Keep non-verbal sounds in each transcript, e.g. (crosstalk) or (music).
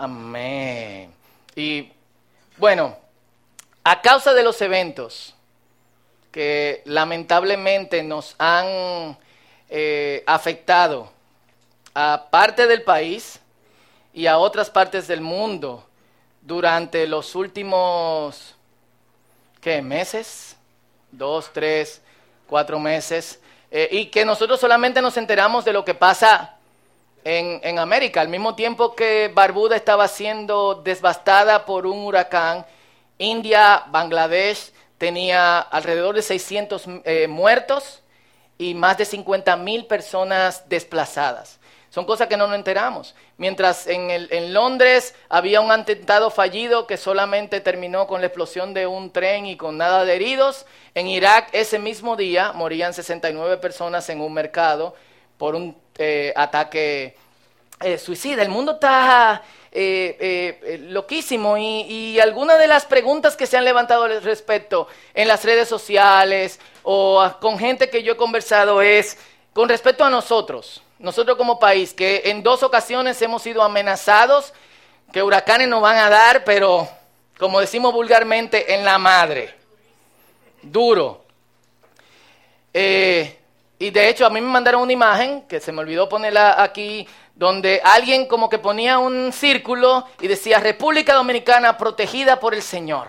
Amén. Y bueno, a causa de los eventos que lamentablemente nos han eh, afectado a parte del país y a otras partes del mundo durante los últimos, ¿qué? ¿Meses? Dos, tres, cuatro meses. Eh, y que nosotros solamente nos enteramos de lo que pasa en, América. Al mismo tiempo que Barbuda estaba siendo devastada por un huracán, India, Bangladesh tenía alrededor de 600 eh, muertos y más de 50 mil personas desplazadas. Son cosas que no nos enteramos. Mientras en, el, en, Londres había un atentado fallido que solamente terminó con la explosión de un tren y con nada de heridos, en Irak ese mismo día morían 69 personas en un mercado por un eh, ataque eh, suicida. El mundo está eh, loquísimo y, y algunas de las preguntas que se han levantado al respecto en las redes sociales o con gente que yo he conversado es con respecto a nosotros nosotros como país, que en dos ocasiones hemos sido amenazados, que huracanes nos van a dar, pero como decimos vulgarmente, en la madre. Duro. Eh, y de hecho a mí me mandaron una imagen, que se me olvidó ponerla aquí, donde alguien como que ponía un círculo y decía República Dominicana protegida por el Señor.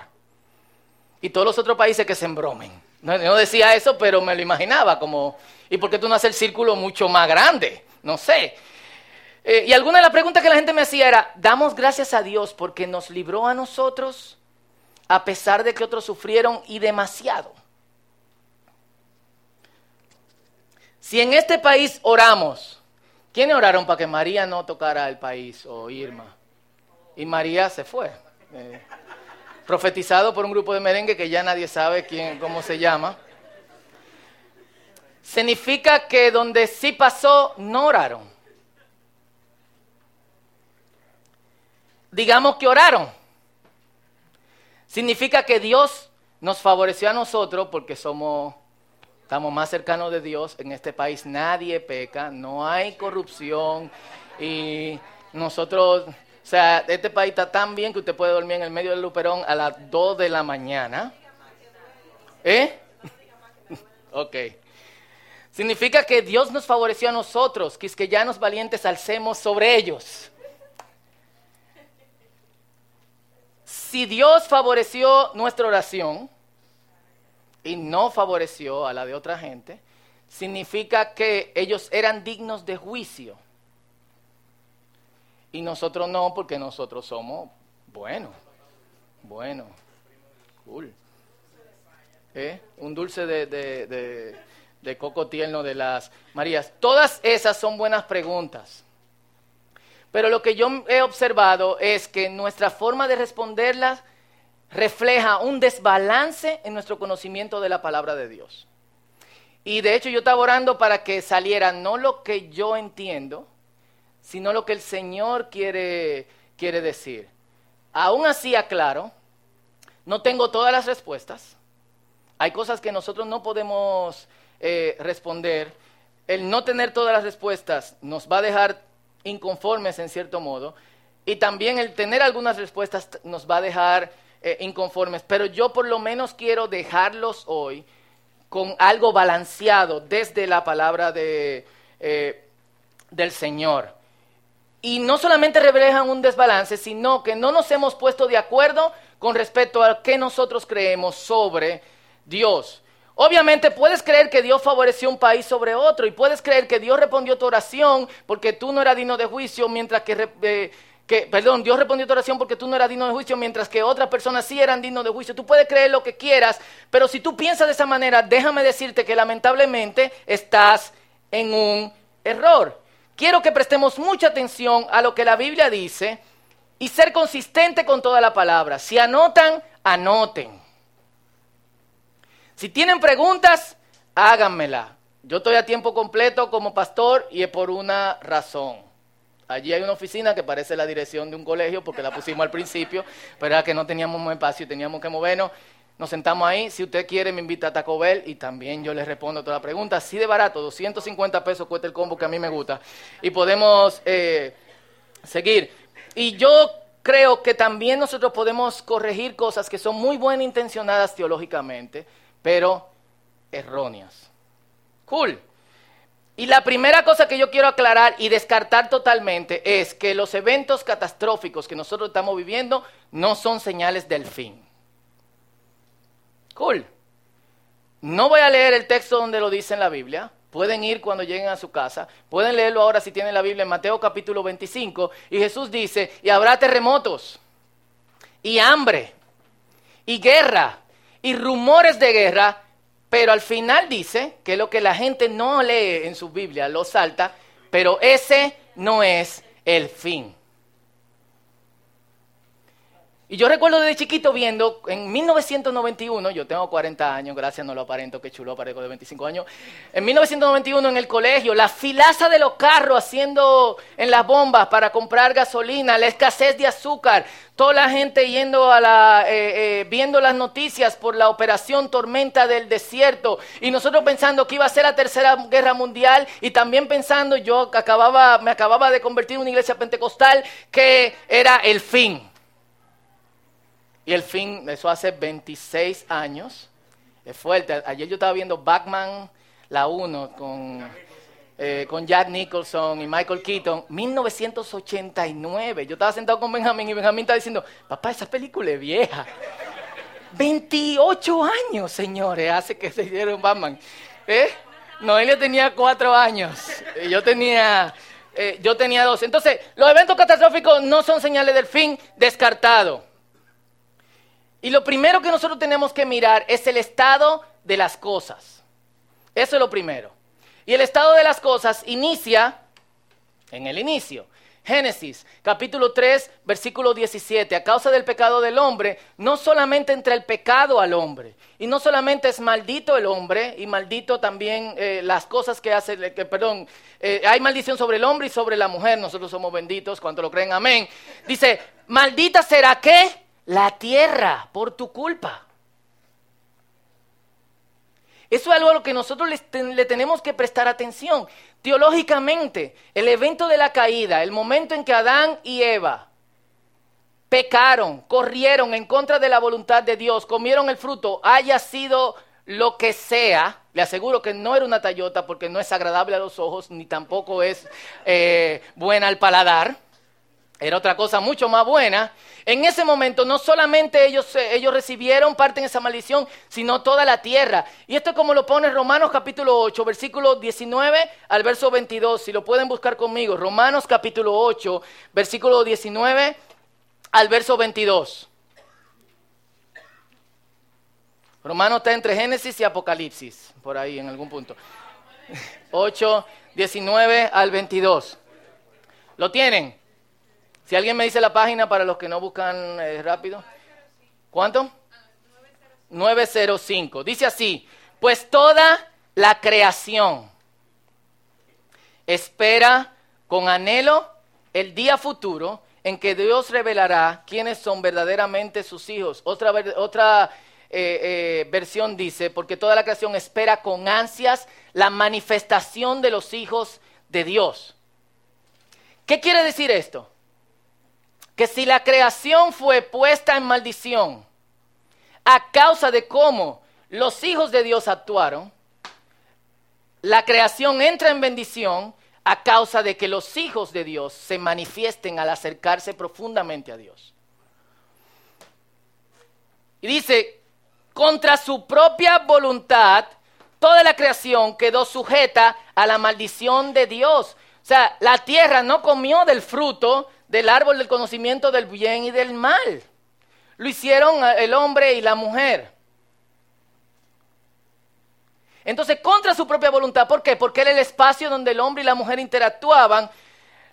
Y todos los otros países que se embromen. No, decía eso, pero me lo imaginaba como ¿Y por qué tú no haces el círculo mucho más grande? No sé. Eh, y alguna de las preguntas que la gente me hacía era, damos gracias a Dios porque nos libró a nosotros a pesar de que otros sufrieron y demasiado. Si en este país oramos, ¿quiénes oraron para que María no tocara el país o Irma? Y María se fue. Eh, profetizado por un grupo de merengue que ya nadie sabe quién, cómo se llama significa que donde sí pasó, no oraron. Digamos que oraron. Significa que Dios nos favoreció a nosotros porque somos, estamos más cercanos de Dios. En este país nadie peca, no hay corrupción y nosotros, o sea, este país está tan bien que usted puede dormir en el medio del luperón a las 2 de la mañana. ¿Eh? (laughs) ok. Significa que Dios nos favoreció a nosotros, que es que ya nos valientes alcemos sobre ellos. Si Dios favoreció nuestra oración y no favoreció a la de otra gente, significa que ellos eran dignos de juicio. Y nosotros no, porque nosotros somos buenos. Bueno, cool. ¿Eh? Un dulce de, de de Coco Tierno, de las Marías. Todas esas son buenas preguntas. Pero lo que yo he observado es que nuestra forma de responderlas refleja un desbalance en nuestro conocimiento de la palabra de Dios. Y de hecho yo estaba orando para que saliera no lo que yo entiendo, sino lo que el Señor quiere, quiere decir. Aún así aclaro, no tengo todas las respuestas. Hay cosas que nosotros no podemos eh, responder, el no tener todas las respuestas nos va a dejar inconformes en cierto modo, y también el tener algunas respuestas nos va a dejar eh, inconformes, pero yo por lo menos quiero dejarlos hoy con algo balanceado desde la palabra de, eh, del Señor. Y no solamente reflejan un desbalance, sino que no nos hemos puesto de acuerdo con respecto a qué nosotros creemos sobre Dios. Obviamente puedes creer que Dios favoreció un país sobre otro y puedes creer que Dios respondió tu oración porque tú no eras digno de juicio, mientras que, eh, que, perdón, Dios respondió tu oración porque tú no eras digno de juicio, mientras que otras personas sí eran dignos de juicio. Tú puedes creer lo que quieras, pero si tú piensas de esa manera, déjame decirte que lamentablemente estás en un error. Quiero que prestemos mucha atención a lo que la Biblia dice y ser consistente con toda la palabra. Si anotan, anoten. Si tienen preguntas, háganmela. Yo estoy a tiempo completo como pastor y es por una razón. Allí hay una oficina que parece la dirección de un colegio porque la pusimos al principio, pero era que no teníamos un espacio y teníamos que movernos. Nos sentamos ahí. Si usted quiere, me invita a Taco Bell y también yo le respondo a todas las preguntas. Así de barato, 250 pesos cuesta el combo que a mí me gusta. Y podemos eh, seguir. Y yo creo que también nosotros podemos corregir cosas que son muy buenas intencionadas teológicamente, pero erróneas. Cool. Y la primera cosa que yo quiero aclarar y descartar totalmente es que los eventos catastróficos que nosotros estamos viviendo no son señales del fin. Cool. No voy a leer el texto donde lo dice en la Biblia. Pueden ir cuando lleguen a su casa. Pueden leerlo ahora si tienen la Biblia en Mateo capítulo 25. Y Jesús dice, y habrá terremotos, y hambre, y guerra, y rumores de guerra pero al final dice que lo que la gente no lee en su Biblia lo salta, pero ese no es el fin. Y yo recuerdo desde chiquito viendo, en 1991, yo tengo 40 años, gracias, no lo aparento, que chulo, aparezco de 25 años. En 1991 en el colegio, la filaza de los carros haciendo en las bombas para comprar gasolina, la escasez de azúcar, toda la gente yendo a la, eh, eh, viendo las noticias por la operación Tormenta del Desierto, y nosotros pensando que iba a ser la tercera guerra mundial, y también pensando, yo acababa, me acababa de convertir en una iglesia pentecostal, que era el fin. Y el fin, eso hace 26 años. Es fuerte. Ayer yo estaba viendo Batman, la 1, con, eh, con Jack Nicholson y Michael Keaton, 1989. Yo estaba sentado con Benjamín y Benjamín estaba diciendo, papá, esa película es vieja. 28 años, señores, hace que se hicieron Batman. ¿Eh? Noelia tenía 4 años. Y yo tenía, eh, yo tenía 12. Entonces, los eventos catastróficos no son señales del fin descartado. Y lo primero que nosotros tenemos que mirar es el estado de las cosas. Eso es lo primero. Y el estado de las cosas inicia en el inicio. Génesis, capítulo 3, versículo 17. A causa del pecado del hombre, no solamente entra el pecado al hombre, y no solamente es maldito el hombre, y maldito también eh, las cosas que hace, que, perdón, eh, hay maldición sobre el hombre y sobre la mujer, nosotros somos benditos, cuando lo creen, amén. Dice, maldita será qué? La tierra por tu culpa. Eso es algo a lo que nosotros le, tenemos que prestar atención. Teológicamente, el evento de la caída, el momento en que Adán y Eva pecaron, corrieron en contra de la voluntad de Dios, comieron el fruto, haya sido lo que sea, le aseguro que no era una tallota porque no es agradable a los ojos, ni tampoco es eh, buena al paladar era otra cosa mucho más buena. En ese momento no solamente ellos, eh, ellos recibieron parte en esa maldición, sino toda la tierra. Y esto es como lo pone Romanos capítulo 8, versículo 19 al verso 22. Si lo pueden buscar conmigo, Romanos capítulo 8, versículo 19 al verso 22. Romanos está entre Génesis y Apocalipsis, por ahí en algún punto. (laughs) 8, 19 al 22. ¿Lo tienen? Si alguien me dice la página para los que no buscan eh, rápido. ¿Cuánto? 905. Dice así, pues toda la creación espera con anhelo el día futuro en que Dios revelará quiénes son verdaderamente sus hijos. Otra, otra eh, eh, versión dice, porque toda la creación espera con ansias la manifestación de los hijos de Dios. ¿Qué quiere decir esto? Que si la creación fue puesta en maldición a causa de cómo los hijos de Dios actuaron, la creación entra en bendición a causa de que los hijos de Dios se manifiesten al acercarse profundamente a Dios. Y dice, contra su propia voluntad, toda la creación quedó sujeta a la maldición de Dios. O sea, la tierra no comió del fruto del árbol del conocimiento del bien y del mal. Lo hicieron el hombre y la mujer. Entonces, contra su propia voluntad. ¿Por qué? Porque era el espacio donde el hombre y la mujer interactuaban.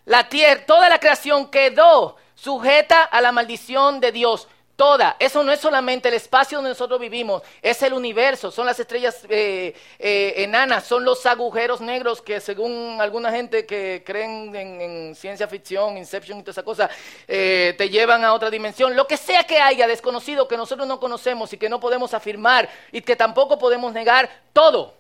La tierra, toda la creación quedó sujeta a la maldición de Dios toda. Eso no es solamente el espacio donde nosotros vivimos, es el universo, son las estrellas eh, eh, enanas, son los agujeros negros que según alguna gente que creen en, ciencia ficción, Inception y toda esa cosa, eh, te llevan a otra dimensión. Lo que sea que haya desconocido que nosotros no conocemos y que no podemos afirmar y que tampoco podemos negar, todo.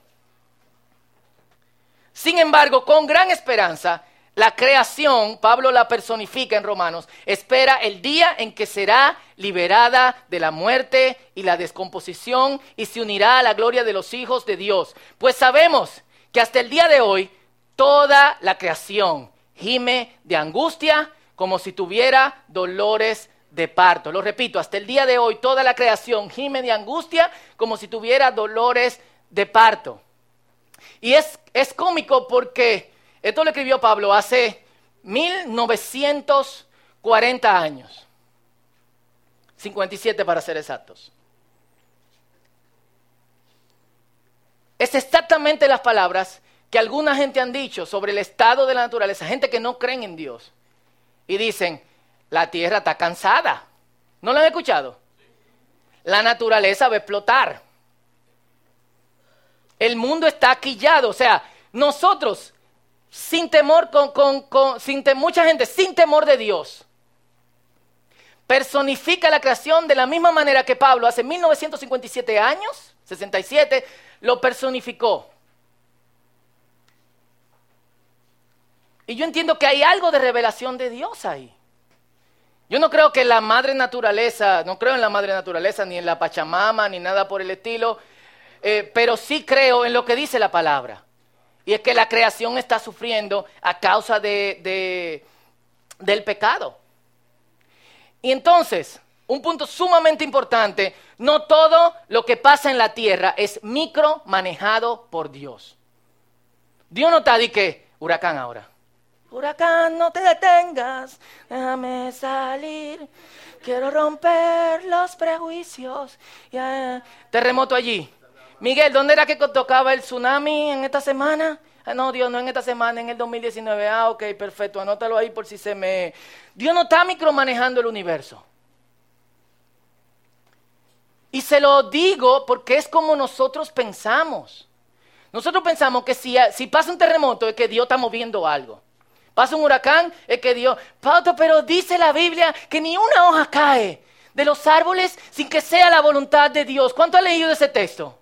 Sin embargo, con gran esperanza, la creación, Pablo la personifica en Romanos, espera el día en que será liberada de la muerte y la descomposición y se unirá a la gloria de los hijos de Dios. Pues sabemos que hasta el día de hoy toda la creación gime de angustia como si tuviera dolores de parto. Lo repito, hasta el día de hoy toda la creación gime de angustia como si tuviera dolores de parto. Y es, es cómico porque esto lo escribió Pablo hace 1940 años. 57 para ser exactos. Es exactamente las palabras que alguna gente han dicho sobre el estado de la naturaleza, gente que no creen en Dios. Y dicen, la tierra está cansada. ¿No lo han escuchado? La naturaleza va a explotar. El mundo está quillado. O sea, nosotros sin temor, con, sin mucha gente sin temor de Dios, personifica la creación de la misma manera que Pablo hace 1957 años, 67, lo personificó. Y yo entiendo que hay algo de revelación de Dios ahí. Yo no creo que la madre naturaleza, no creo en la madre naturaleza, ni en la Pachamama, ni nada por el estilo, eh, pero sí creo en lo que dice la palabra. Y es que la creación está sufriendo a causa de, del pecado. Y entonces, un punto sumamente importante, no todo lo que pasa en la tierra es micromanejado por Dios. Dios no está de que huracán ahora. Huracán, no te detengas, déjame salir. Quiero romper los prejuicios. Terremoto allí. Miguel, ¿dónde era que tocaba el tsunami en esta semana? Ah, no, Dios, no en esta semana, en el 2019. Ah, ok, perfecto, anótalo ahí por si se me... Dios no está micromanejando el universo. Y se lo digo porque es como nosotros pensamos. Nosotros pensamos que si, pasa un terremoto es que Dios está moviendo algo. Pasa un huracán es que Dios... Pauto, pero dice la Biblia que ni una hoja cae de los árboles sin que sea la voluntad de Dios. ¿Cuánto ha leído ese texto?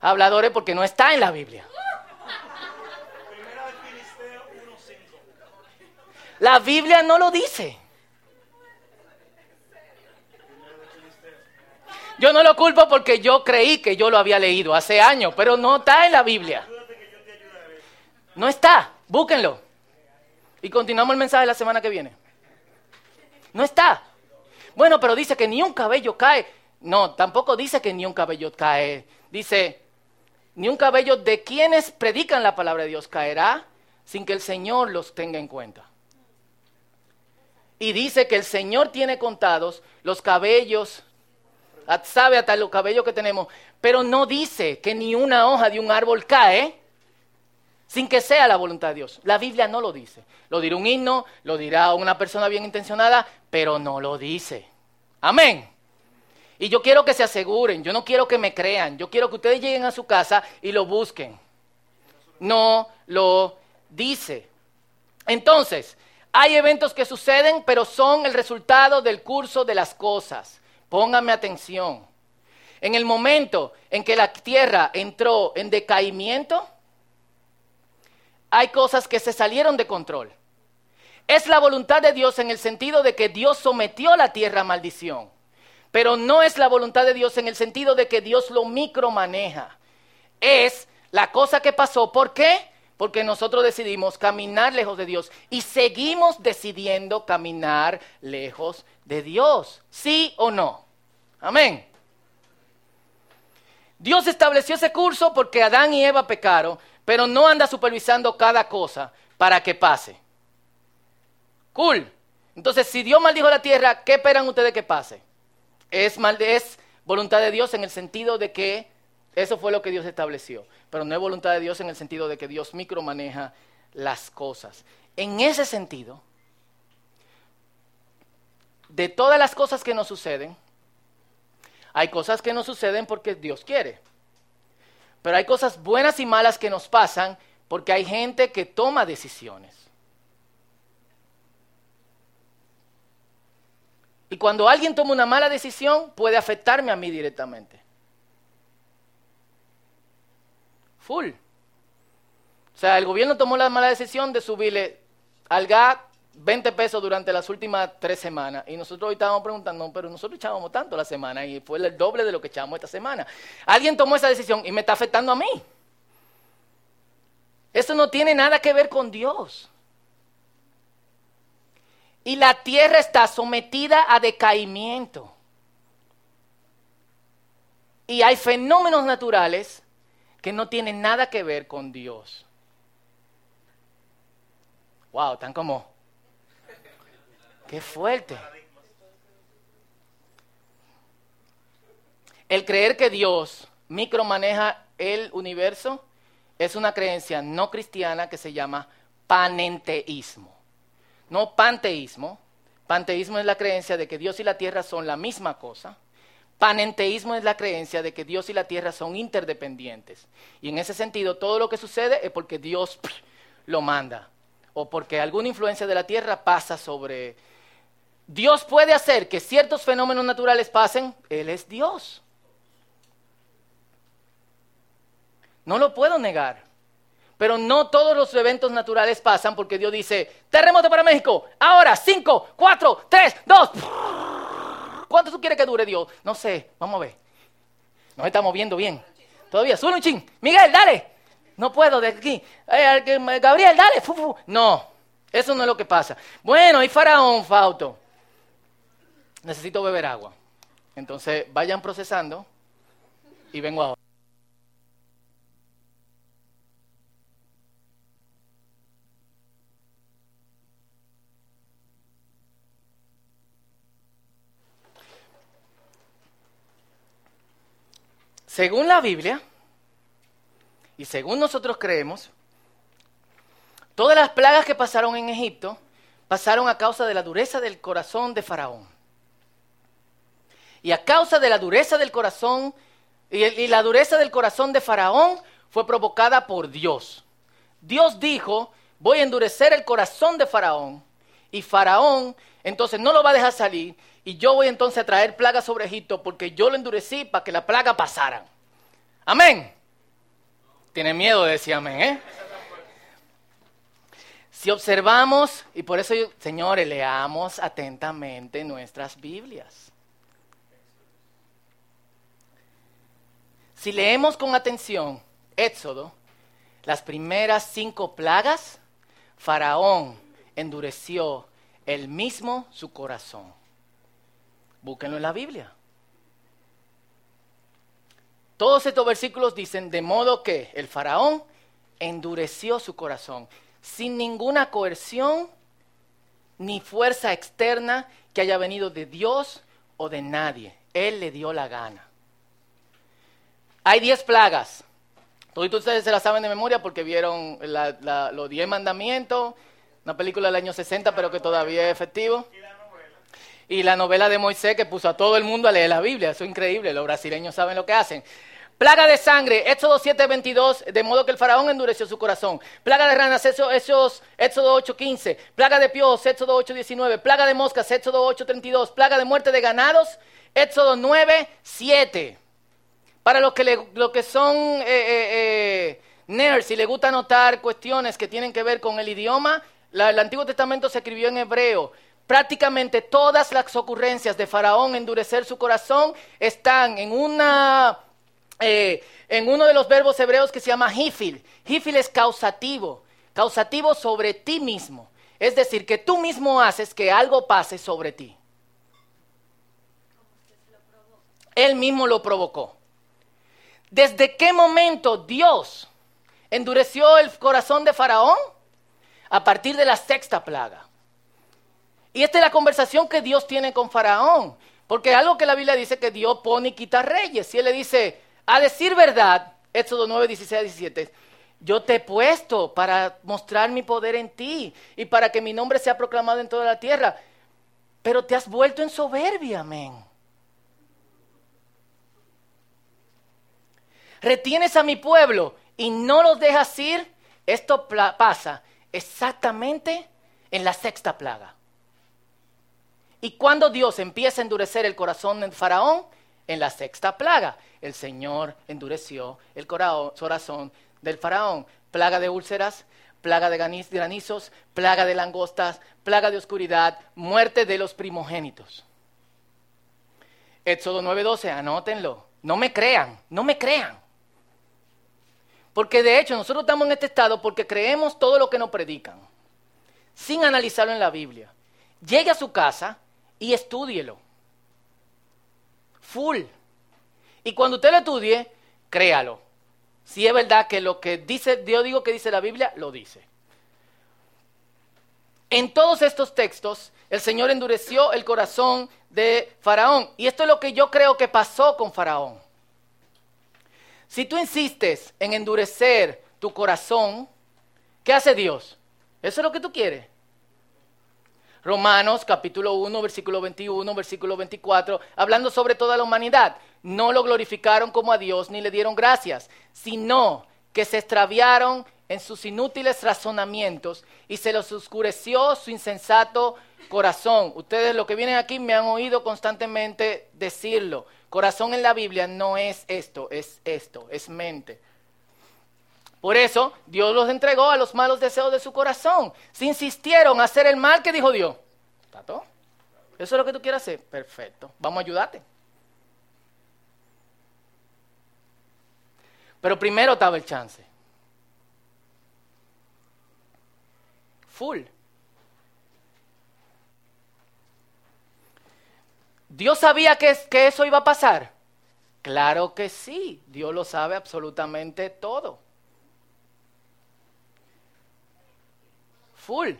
Habladores porque no está en la Biblia. La Biblia no lo dice. Yo no lo culpo porque yo creí que yo lo había leído hace años, pero no está en la Biblia. No está, búsquenlo. Y continuamos el mensaje la semana que viene. No está. Bueno, pero dice que ni un cabello cae. No, tampoco dice que ni un cabello cae. Dice, ni un cabello de quienes predican la palabra de Dios caerá sin que el Señor los tenga en cuenta. Y dice que el Señor tiene contados los cabellos, sabe hasta los cabellos que tenemos, pero no dice que ni una hoja de un árbol cae sin que sea la voluntad de Dios. La Biblia no lo dice. Lo dirá un himno, lo dirá una persona bien intencionada, pero no lo dice. Amén. Y yo quiero que se aseguren, yo no quiero que me crean, yo quiero que ustedes lleguen a su casa y lo busquen. No lo dice. Entonces, hay eventos que suceden, pero son el resultado del curso de las cosas. Pónganme atención. En el momento en que la tierra entró en decaimiento, hay cosas que se salieron de control. Es la voluntad de Dios en el sentido de que Dios sometió a la tierra a maldición. Pero no es la voluntad de Dios en el sentido de que Dios lo micromaneja. Es la cosa que pasó. ¿Por qué? Porque nosotros decidimos caminar lejos de Dios y seguimos decidiendo caminar lejos de Dios. ¿Sí o no? Amén. Dios estableció ese curso porque Adán y Eva pecaron, pero no anda supervisando cada cosa para que pase. Cool. Entonces, si Dios maldijo la tierra, ¿qué esperan ustedes que pase? Es, mal, es voluntad de Dios en el sentido de que eso fue lo que Dios estableció, pero no es voluntad de Dios en el sentido de que Dios micromaneja las cosas. En ese sentido, de todas las cosas que nos suceden, hay cosas que nos suceden porque Dios quiere. Pero hay cosas buenas y malas que nos pasan porque hay gente que toma decisiones. Y cuando alguien toma una mala decisión, puede afectarme a mí directamente. Full. sea, el gobierno tomó la mala decisión de subirle al gas 20 pesos durante las últimas tres semanas. Y nosotros hoy estábamos preguntando, pero nosotros echábamos tanto la semana y fue el doble de lo que echamos esta semana. Alguien tomó esa decisión y me está afectando a mí. Eso no tiene nada que ver con Dios. Y la tierra está sometida a decaimiento. Y hay fenómenos naturales que no tienen nada que ver con Dios. Wow, están como... Qué fuerte. El creer que Dios micromaneja el universo es una creencia no cristiana que se llama panenteísmo. No panteísmo. Panteísmo es la creencia de que Dios y la tierra son la misma cosa. Panenteísmo es la creencia de que Dios y la tierra son interdependientes. Y en ese sentido, todo lo que sucede es porque Dios lo manda. O porque alguna influencia de la tierra pasa sobre... Dios puede hacer que ciertos fenómenos naturales pasen. Él es Dios. No lo puedo negar. Pero no todos los eventos naturales pasan porque Dios dice, terremoto para México, ahora, cinco, cuatro, tres, dos. ¿Cuánto tú quieres que dure Dios? No sé, vamos a ver. Nos estamos viendo bien. Todavía, sube un ching. Miguel, dale. No puedo de aquí. Eh, Gabriel, dale. No, eso no es lo que pasa. Bueno, y Faraón, Fauto. Necesito beber agua. Entonces, vayan procesando y vengo ahora. Según la Biblia, y según nosotros creemos, todas las plagas que pasaron en Egipto pasaron a causa de la dureza del corazón de Faraón. Y a causa de la dureza del corazón, y, la dureza del corazón de Faraón fue provocada por Dios. Dios dijo, voy a endurecer el corazón de Faraón, y Faraón entonces no lo va a dejar salir, y yo voy entonces a traer plagas sobre Egipto porque yo lo endurecí para que la plaga pasara. Amén. Tiene miedo de decir amén, ¿eh? Si observamos, y por eso, señores, leamos atentamente nuestras Biblias. Si leemos con atención Éxodo, las primeras cinco plagas, Faraón endureció el mismo su corazón. Búsquenlo en la Biblia. Todos estos versículos dicen, de modo que el faraón endureció su corazón, sin ninguna coerción ni fuerza externa que haya venido de Dios o de nadie. Él le dio la gana. Hay diez plagas. Todos ustedes se las saben de memoria porque vieron los diez mandamientos, una película del año 60, pero que todavía es efectivo y la novela de Moisés que puso a todo el mundo a leer la Biblia. Eso es increíble, los brasileños saben lo que hacen. Plaga de sangre, Éxodo 7:22, de modo que el faraón endureció su corazón. Plaga de ranas, Éxodo 8:15. Plaga de piojos, Éxodo 8:19. Plaga de moscas, Éxodo 8:32. Plaga de muerte de ganados, Éxodo 9:7. Para los que, que son eh, eh, eh, nerds y les gusta anotar cuestiones que tienen que ver con el idioma, el Antiguo Testamento se escribió en hebreo prácticamente todas las ocurrencias de Faraón endurecer su corazón están en una eh, en uno de los verbos hebreos que se llama hifil. Hifil es causativo, causativo sobre ti mismo. Es decir, que tú mismo haces que algo pase sobre ti. Él mismo lo provocó. ¿Desde qué momento Dios endureció el corazón de Faraón? A partir de la sexta plaga. Y esta es la conversación que Dios tiene con Faraón. Porque algo que la Biblia dice que Dios pone y quita reyes. Y él le dice, a decir verdad, Éxodo 9, 16 17, yo te he puesto para mostrar mi poder en ti y para que mi nombre sea proclamado en toda la tierra. Pero te has vuelto en soberbia, amén. Retienes a mi pueblo y no los dejas ir. Esto pasa exactamente en la sexta plaga. ¿Y cuando Dios empieza a endurecer el corazón del faraón? En la sexta plaga. El Señor endureció el corazón del faraón. plaga de úlceras, plaga de granizos, plaga de langostas, plaga de oscuridad, muerte de los primogénitos. Éxodo 9:12, anótenlo. No me crean, no me crean. Porque de hecho nosotros estamos en este estado porque creemos todo lo que nos predican, sin analizarlo en la Biblia. Llegue a su casa y estúdielo. Full. Y cuando usted lo estudie, créalo. Si es verdad que lo que dice, yo digo que dice la Biblia, lo dice. En todos estos textos, el Señor endureció el corazón de Faraón. Y esto es lo que yo creo que pasó con Faraón. Si tú insistes en endurecer tu corazón, ¿qué hace Dios? ¿Eso es lo que tú quieres? Romanos capítulo 1, versículo 21, versículo 24, hablando sobre toda la humanidad. No lo glorificaron como a Dios ni le dieron gracias, sino que se extraviaron en sus inútiles razonamientos y se los oscureció su insensato corazón. Ustedes lo que vienen aquí me han oído constantemente decirlo. Corazón en la Biblia no es esto, es esto, es mente. Por eso Dios los entregó a los malos deseos de su corazón. Si insistieron a hacer el mal, ¿qué dijo Dios? ¿Está todo? ¿Eso es lo que tú quieres hacer? Perfecto. Vamos a ayudarte. Pero primero estaba el chance. Full. ¿Dios sabía que, eso iba a pasar? Claro que sí, Dios lo sabe absolutamente todo. Full.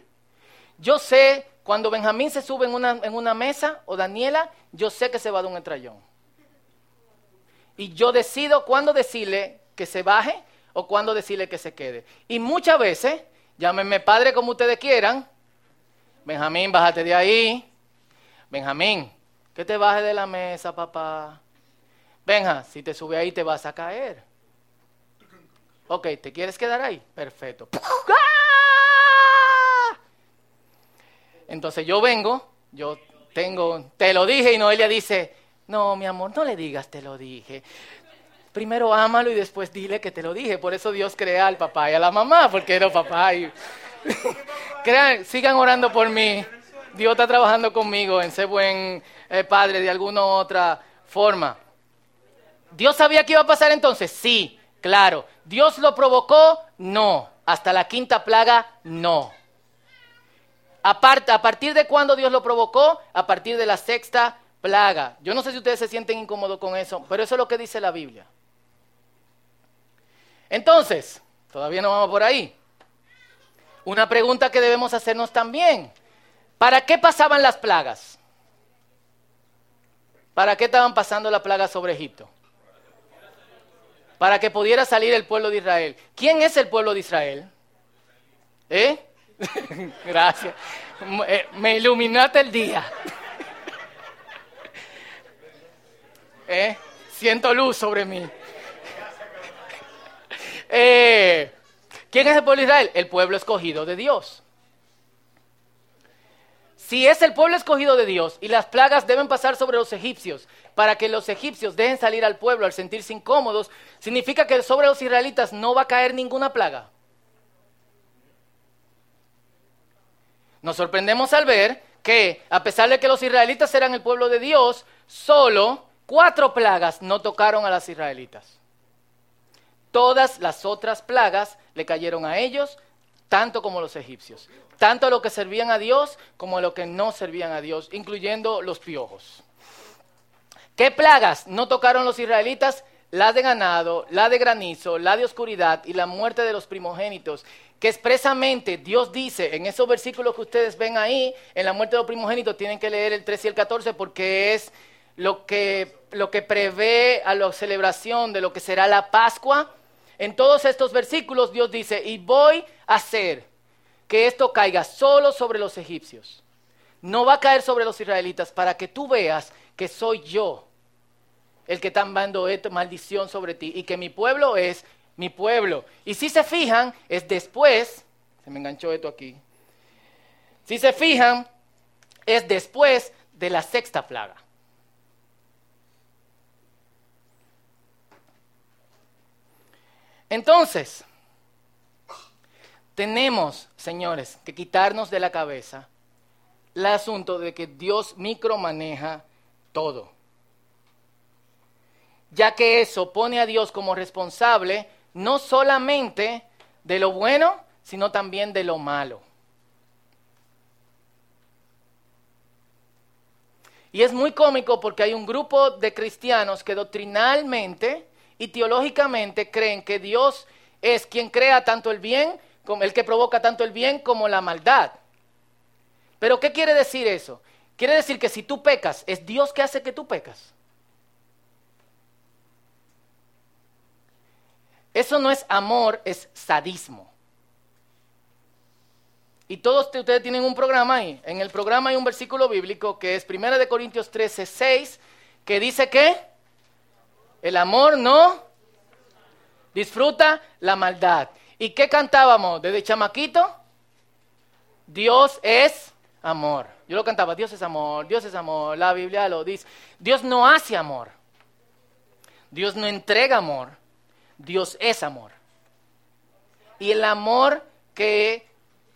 Yo sé, cuando Benjamín se sube en una, en una mesa, o Daniela, yo sé que se va dar un estrellón. Y yo decido cuándo decirle que se baje o cuándo decirle que se quede. Y muchas veces Llámenme padre como ustedes quieran. Benjamín, bájate de ahí. Benjamín, que te baje de la mesa, papá. Benja, si te sube ahí te vas a caer. Ok, ¿te quieres quedar ahí? Perfecto. ¡Ah! Entonces yo vengo, yo tengo, te lo dije y Noelia dice, no, mi amor, no le digas te lo dije primero ámalo y después dile que te lo dije. Por eso Dios crea al papá y a la mamá, porque era papá. Y... (laughs) Crean, sigan orando por mí. Dios está trabajando conmigo en ser buen eh, padre de alguna otra forma. ¿Dios sabía que iba a pasar entonces? Sí, claro. ¿Dios lo provocó? No. Hasta la quinta plaga, no. Aparte, ¿A partir de cuándo Dios lo provocó? A partir de la sexta plaga. Yo no sé si ustedes se sienten incómodos con eso, pero eso es lo que dice la Biblia. Entonces, todavía no vamos por ahí. Una pregunta que debemos hacernos también. ¿Para qué pasaban las plagas? ¿Para qué estaban pasando las plagas sobre Egipto? Para que pudiera salir el pueblo de Israel. ¿Quién es el pueblo de Israel? ¿Eh? (laughs) Gracias. Eh, me iluminaste el día. (laughs) ¿Eh? Siento luz sobre mí. (laughs) Eh, ¿Quién es el pueblo de Israel? El pueblo escogido de Dios. Si es el pueblo escogido de Dios y las plagas deben pasar sobre los egipcios para que los egipcios dejen salir al pueblo al sentirse incómodos, significa que sobre los israelitas no va a caer ninguna plaga. Nos sorprendemos al ver que, a pesar de que los israelitas eran el pueblo de Dios, solo cuatro plagas no tocaron a las israelitas. Todas las otras plagas le cayeron a ellos, tanto como los egipcios, tanto los que servían a Dios como los que no servían a Dios, incluyendo los piojos. ¿Qué plagas no tocaron los israelitas? La de ganado, la de granizo, la de oscuridad y la muerte de los primogénitos, que expresamente Dios dice en esos versículos que ustedes ven ahí, en la muerte de los primogénitos, tienen que leer el 13 y el 14 porque es lo que, lo que prevé a la celebración de lo que será la Pascua en todos estos versículos Dios dice, y voy a hacer que esto caiga solo sobre los egipcios. No va a caer sobre los israelitas para que tú veas que soy yo el que está dando esta maldición sobre ti y que mi pueblo es mi pueblo. Y si se fijan, es después, se me enganchó esto aquí, si se fijan, es después de la sexta plaga. Entonces, tenemos, señores, que quitarnos de la cabeza el asunto de que Dios micromaneja todo. Ya que eso pone a Dios como responsable no solamente de lo bueno, sino también de lo malo. Y es muy cómico porque hay un grupo de cristianos que doctrinalmente y teológicamente creen que Dios es quien crea tanto el bien, como el que provoca tanto el bien como la maldad. Pero ¿qué quiere decir eso? Quiere decir que si tú pecas, es Dios que hace que tú pecas. Eso no es amor, es sadismo. Y todos ustedes tienen un programa ahí. En el programa hay un versículo bíblico que es 1 de Corintios 13, 6, que dice que el amor no disfruta la maldad. ¿Y qué cantábamos desde chamaquito? Dios es amor. Yo lo cantaba, Dios es amor, Dios es amor, la Biblia lo dice. Dios no hace amor. Dios no entrega amor. Dios es amor. Y el amor que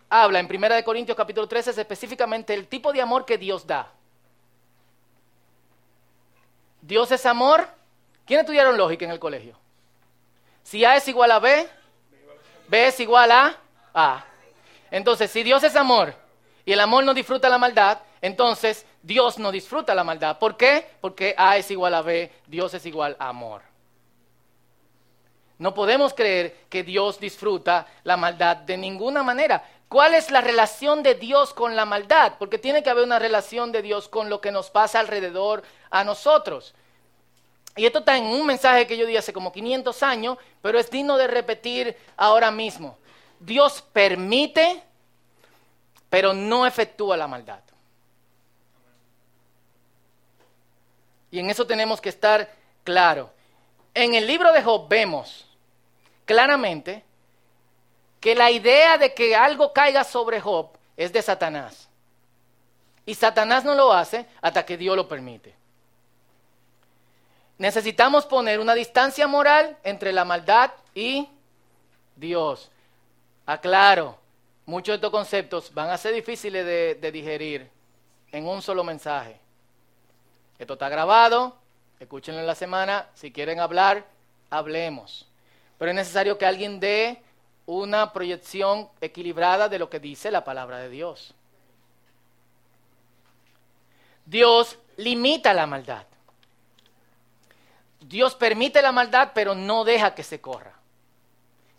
habla en 1 Corintios capítulo 13 es específicamente el tipo de amor que Dios da. Dios es amor. ¿Quién estudiaron lógica en el colegio? Si A es igual a B, B es igual a A. Entonces, si Dios es amor y el amor no disfruta la maldad, entonces Dios no disfruta la maldad. ¿Por qué? Porque A es igual a B, Dios es igual a amor. No podemos creer que Dios disfruta la maldad de ninguna manera. ¿Cuál es la relación de Dios con la maldad? Porque tiene que haber una relación de Dios con lo que nos pasa alrededor a nosotros. Y esto está en un mensaje que yo di hace como 500 años, pero es digno de repetir ahora mismo. Dios permite, pero no efectúa la maldad. Y en eso tenemos que estar claro. En el libro de Job vemos claramente que la idea de que algo caiga sobre Job es de Satanás. Y Satanás no lo hace hasta que Dios lo permite. Necesitamos poner una distancia moral entre la maldad y Dios. Aclaro, muchos de estos conceptos van a ser difíciles de, de digerir en un solo mensaje. Esto está grabado, escúchenlo en la semana, si quieren hablar, hablemos. Pero es necesario que alguien dé una proyección equilibrada de lo que dice la palabra de Dios. Dios limita la maldad. Dios permite la maldad, pero no deja que se corra.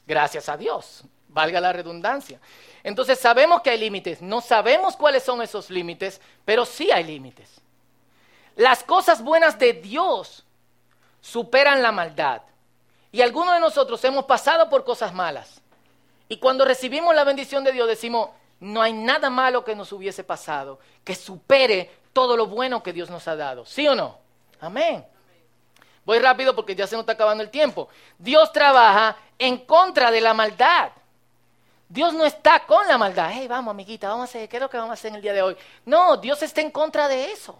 Gracias a Dios, valga la redundancia. Entonces sabemos que hay límites, no sabemos cuáles son esos límites, pero sí hay límites. Las cosas buenas de Dios superan la maldad. Y algunos de nosotros hemos pasado por cosas malas. Y cuando recibimos la bendición de Dios decimos, no hay nada malo que nos hubiese pasado que supere todo lo bueno que Dios nos ha dado. ¿Sí o no? Amén. Voy rápido porque ya se nos está acabando el tiempo. Dios trabaja en contra de la maldad. Dios no está con la maldad. Hey, vamos, amiguita, vamos a hacer, ¿qué es lo que vamos a hacer en el día de hoy? No, Dios está en contra de eso.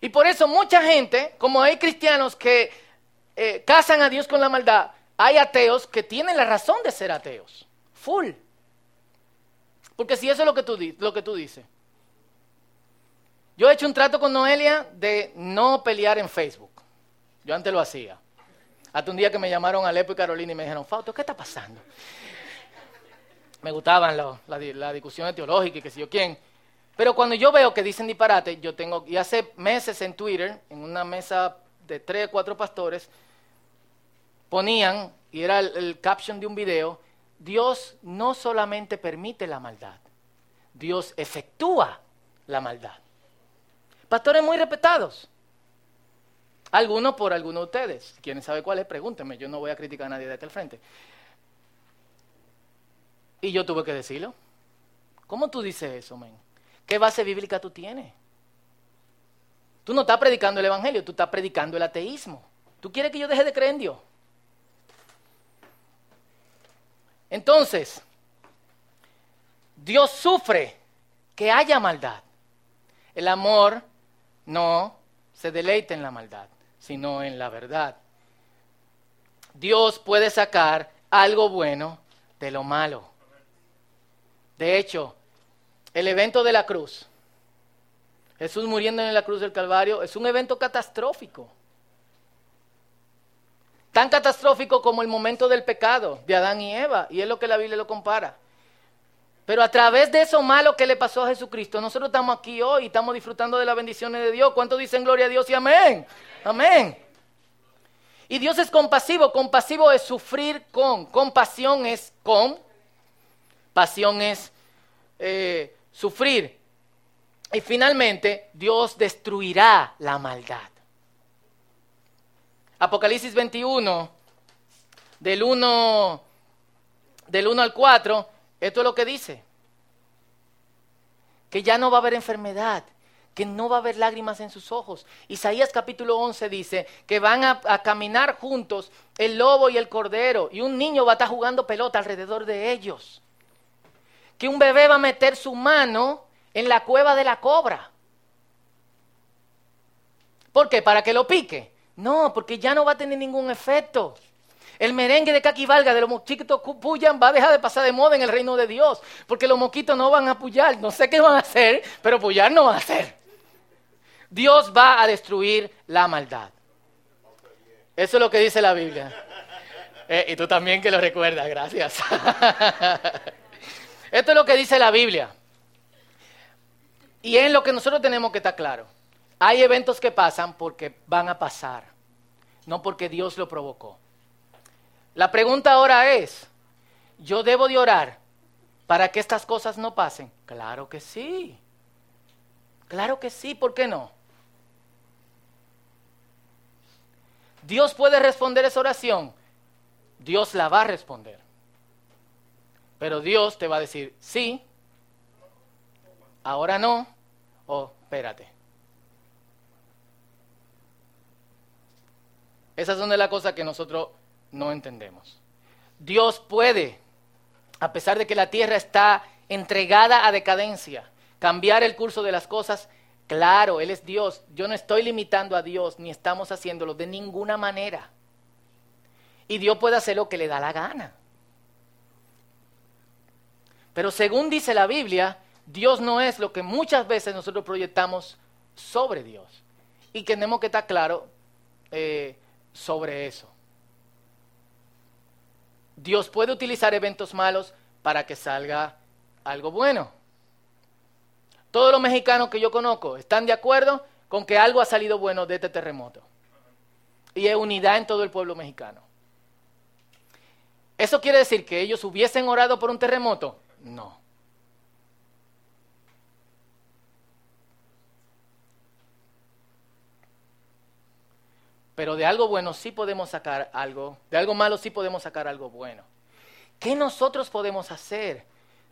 Y por eso mucha gente, como hay cristianos que eh, casan a Dios con la maldad, hay ateos que tienen la razón de ser ateos. Full. Porque si eso es lo que tú, lo que tú dices. Yo he hecho un trato con Noelia de no pelear en Facebook. Yo antes lo hacía. Hasta un día que me llamaron Alepo y Carolina y me dijeron, Fausto, ¿qué está pasando? Me gustaban las la, discusiones teológicas y que sé yo quién. Pero cuando yo veo que dicen disparate, yo tengo, y hace meses en Twitter, en una mesa de tres cuatro pastores, ponían, y era el, caption de un video, Dios no solamente permite la maldad, Dios efectúa la maldad. Pastores muy respetados. Algunos por algunos de ustedes. Quienes sabe cuál es, pregúntenme. Yo no voy a criticar a nadie de este frente. Y yo tuve que decirlo. ¿Cómo tú dices eso, men? ¿Qué base bíblica tú tienes? Tú no estás predicando el Evangelio, tú estás predicando el ateísmo. ¿Tú quieres que yo deje de creer en Dios? Entonces, Dios sufre que haya maldad. El amor no se deleita en la maldad, sino en la verdad. Dios puede sacar algo bueno de lo malo. De hecho, el evento de la cruz, Jesús muriendo en la cruz del Calvario, es un evento catastrófico. Tan catastrófico como el momento del pecado de Adán y Eva, y es lo que la Biblia lo compara. Pero a través de eso malo que le pasó a Jesucristo, nosotros estamos aquí hoy y estamos disfrutando de las bendiciones de Dios. ¿Cuántos dicen gloria a Dios y amén? Amén. Y Dios es compasivo. Compasivo es sufrir con. Compasión es con. Pasión es eh, sufrir. Y finalmente, Dios destruirá la maldad. Apocalipsis 21, del 1, del 1 al 4, esto es lo que dice. Que ya no va a haber enfermedad, que no va a haber lágrimas en sus ojos. Isaías capítulo 11 dice que van a, caminar juntos el lobo y el cordero y un niño va a estar jugando pelota alrededor de ellos. Que un bebé va a meter su mano en la cueva de la cobra. ¿Por qué? ¿Para que lo pique? No, porque ya no va a tener ningún efecto. El merengue de caquivalga de los mosquitos pullan va a dejar de pasar de moda en el reino de Dios, porque los mosquitos no van a pullar. No sé qué van a hacer, pero pullar no van a hacer. Dios va a destruir la maldad. Eso es lo que dice la Biblia. Eh, y tú también que lo recuerdas, gracias. (laughs) Esto es lo que dice la Biblia. Y es lo que nosotros tenemos que estar claro. Hay eventos que pasan porque van a pasar, no porque Dios lo provocó. La pregunta ahora es, ¿yo debo de orar para que estas cosas no pasen? Claro que sí. Claro que sí, ¿por qué no? Dios puede responder esa oración. Dios la va a responder. Pero Dios te va a decir, sí, ahora no, o espérate. Esas son de las cosas que nosotros no entendemos. Dios puede, a pesar de que la tierra está entregada a decadencia, cambiar el curso de las cosas Claro, Él es Dios. Yo no estoy limitando a Dios, ni estamos haciéndolo de ninguna manera. Y Dios puede hacer lo que le da la gana. Pero según dice la Biblia, Dios no es lo que muchas veces nosotros proyectamos sobre Dios. Y tenemos que estar claro eh, sobre eso. Dios puede utilizar eventos malos para que salga algo bueno. Todos los mexicanos que yo conozco están de acuerdo con que algo ha salido bueno de este terremoto. Y hay unidad en todo el pueblo mexicano. ¿Eso quiere decir que ellos hubiesen orado por un terremoto? No. Pero de algo bueno sí podemos sacar algo, de algo malo sí podemos sacar algo bueno. ¿Qué nosotros podemos hacer?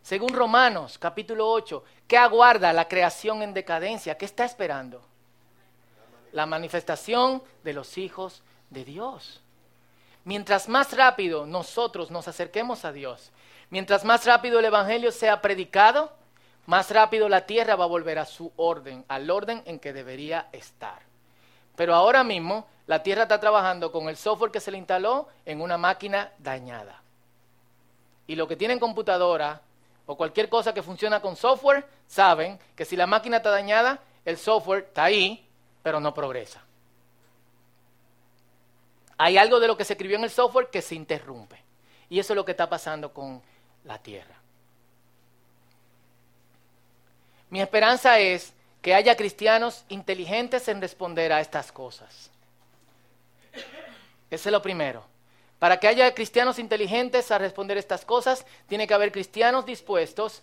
Según Romanos capítulo 8, ¿qué aguarda la creación en decadencia? ¿Qué está esperando? La manifestación de los hijos de Dios. Mientras más rápido nosotros nos acerquemos a Dios, mientras más rápido el Evangelio sea predicado, más rápido la tierra va a volver a su orden, al orden en que debería estar. Pero ahora mismo la tierra está trabajando con el software que se le instaló en una máquina dañada. Y lo que tienen computadora o cualquier cosa que funciona con software, saben que si la máquina está dañada, el software está ahí, pero no progresa. Hay algo de lo que se escribió en el software que se interrumpe. Y eso es lo que está pasando con la Tierra. Mi esperanza es que haya cristianos inteligentes en responder a estas cosas. Ese es lo primero. Para que haya cristianos inteligentes a responder estas cosas, tiene que haber cristianos dispuestos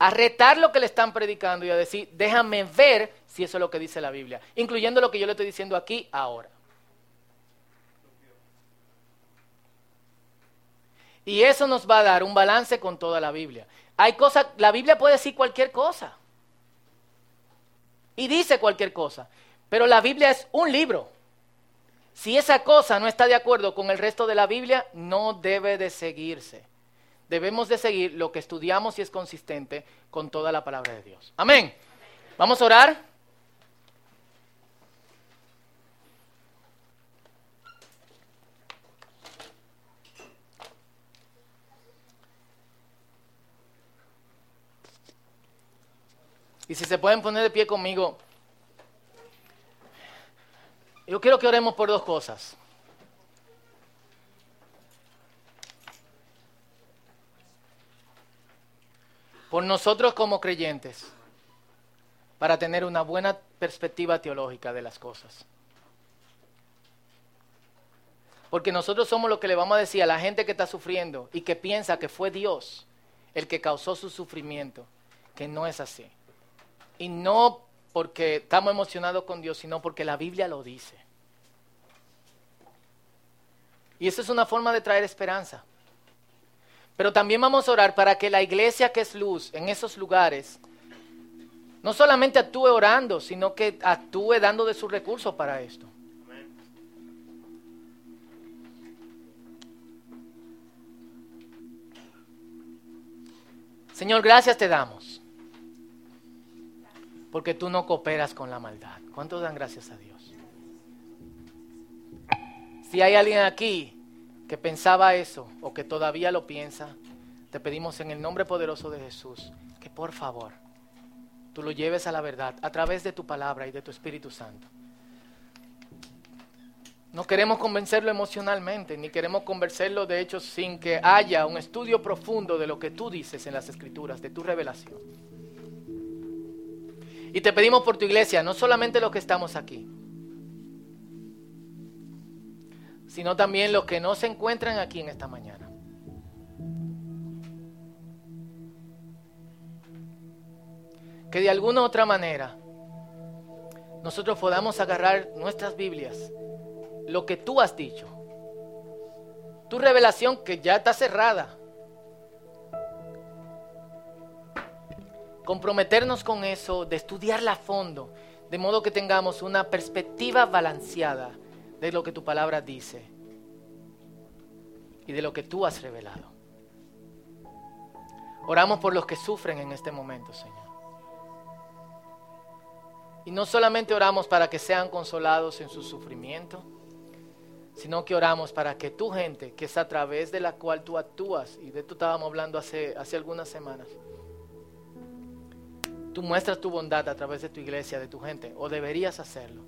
a retar lo que le están predicando y a decir, déjame ver si eso es lo que dice la Biblia, incluyendo lo que yo le estoy diciendo aquí ahora. Y eso nos va a dar un balance con toda la Biblia. Hay cosas, la Biblia puede decir cualquier cosa. Y dice cualquier cosa. Pero la Biblia es un libro. Si esa cosa no está de acuerdo con el resto de la Biblia, no debe de seguirse. Debemos de seguir lo que estudiamos y es consistente con toda la palabra de Dios. Amén. Vamos a orar. Y si se pueden poner de pie conmigo, yo quiero que oremos por dos cosas. Por nosotros como creyentes, para tener una buena perspectiva teológica de las cosas. Porque nosotros somos lo que le vamos a decir a la gente que está sufriendo y que piensa que fue Dios el que causó su sufrimiento, que no es así. Y no porque estamos emocionados con Dios, sino porque la Biblia lo dice. Y eso es una forma de traer esperanza. Pero también vamos a orar para que la iglesia que es luz en esos lugares no solamente actúe orando, sino que actúe dando de sus recursos para esto. Señor, gracias te damos. Porque tú no cooperas con la maldad. ¿Cuántos dan gracias a Dios? Si hay alguien aquí que pensaba eso o que todavía lo piensa, te pedimos en el nombre poderoso de Jesús que por favor tú lo lleves a la verdad a través de tu palabra y de tu Espíritu Santo. No queremos convencerlo emocionalmente, ni queremos convencerlo de hecho sin que haya un estudio profundo de lo que tú dices en las escrituras, de tu revelación. Y te pedimos por tu iglesia, no solamente los que estamos aquí, sino también los que no se encuentran aquí en esta mañana. Que de alguna u otra manera nosotros podamos agarrar nuestras Biblias lo que tú has dicho. Tu revelación que ya está cerrada. Comprometernos con eso, de estudiarla a fondo, de modo que tengamos una perspectiva balanceada de lo que tu palabra dice y de lo que tú has revelado. Oramos por los que sufren en este momento, Señor. Y no solamente oramos para que sean consolados en su sufrimiento, sino que oramos para que tu gente, que es a través de la cual tú actúas, y de esto estábamos hablando hace, hace algunas semanas, tú muestras tu bondad a través de tu iglesia, de tu gente, o deberías hacerlo.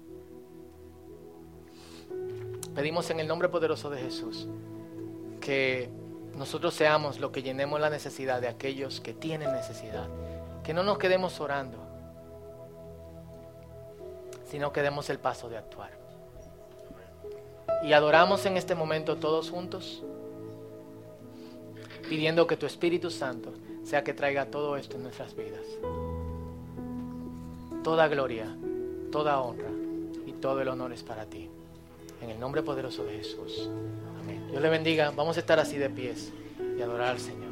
Pedimos en el nombre poderoso de Jesús que nosotros seamos lo que llenemos la necesidad de aquellos que tienen necesidad. Que no nos quedemos orando, sino que demos el paso de actuar y adoramos en este momento todos juntos, pidiendo que tu Espíritu Santo sea que traiga todo esto en nuestras vidas. Toda gloria, toda honra y todo el honor es para ti. En el nombre poderoso de Jesús. Amén. Dios le bendiga. Vamos a estar así de pies y adorar al Señor.